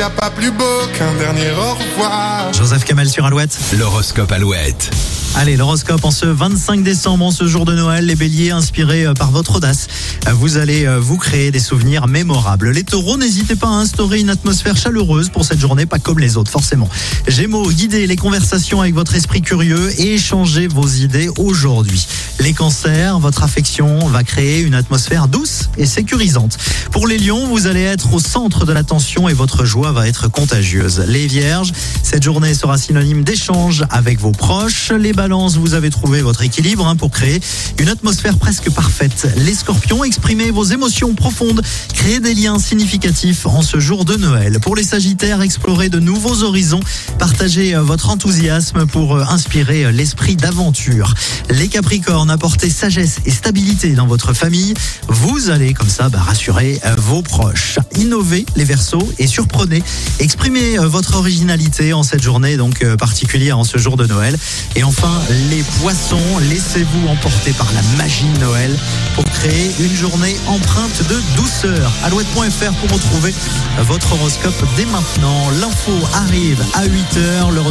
y a pas plus beau qu'un dernier au revoir. Joseph Kamel sur Alouette. L'horoscope Alouette. Allez, l'horoscope en ce 25 décembre, en ce jour de Noël, les béliers inspirés euh, par votre audace, euh, vous allez euh, vous créer des souvenirs mémorables. Les taureaux, n'hésitez pas à instaurer une atmosphère chaleureuse pour cette journée, pas comme les autres, forcément. Gémeaux, guidez les conversations avec votre esprit curieux et échangez vos idées aujourd'hui. Les cancers, votre affection va créer une atmosphère douce et sécurisante. Pour les lions, vous allez être au centre de l'attention et votre joie va être contagieuse. Les vierges, cette journée sera synonyme d'échange avec vos proches. Les balances, vous avez trouvé votre équilibre hein, pour créer une atmosphère presque parfaite. Les scorpions, exprimez vos émotions profondes, créez des liens significatifs en ce jour de Noël. Pour les sagittaires, explorez de nouveaux horizons, partagez euh, votre enthousiasme pour euh, inspirer euh, l'esprit d'aventure. Les capricornes, apportez sagesse et stabilité dans votre famille. Vous allez comme ça bah, rassurer vos proches. Innovez les versos et surprenez. Exprimez votre originalité en cette journée donc euh, particulière en ce jour de Noël. Et enfin, les poissons, laissez-vous emporter par la magie de Noël pour créer une journée empreinte de douceur. Alouette.fr pour retrouver votre horoscope dès maintenant. L'info arrive à 8h. Le retour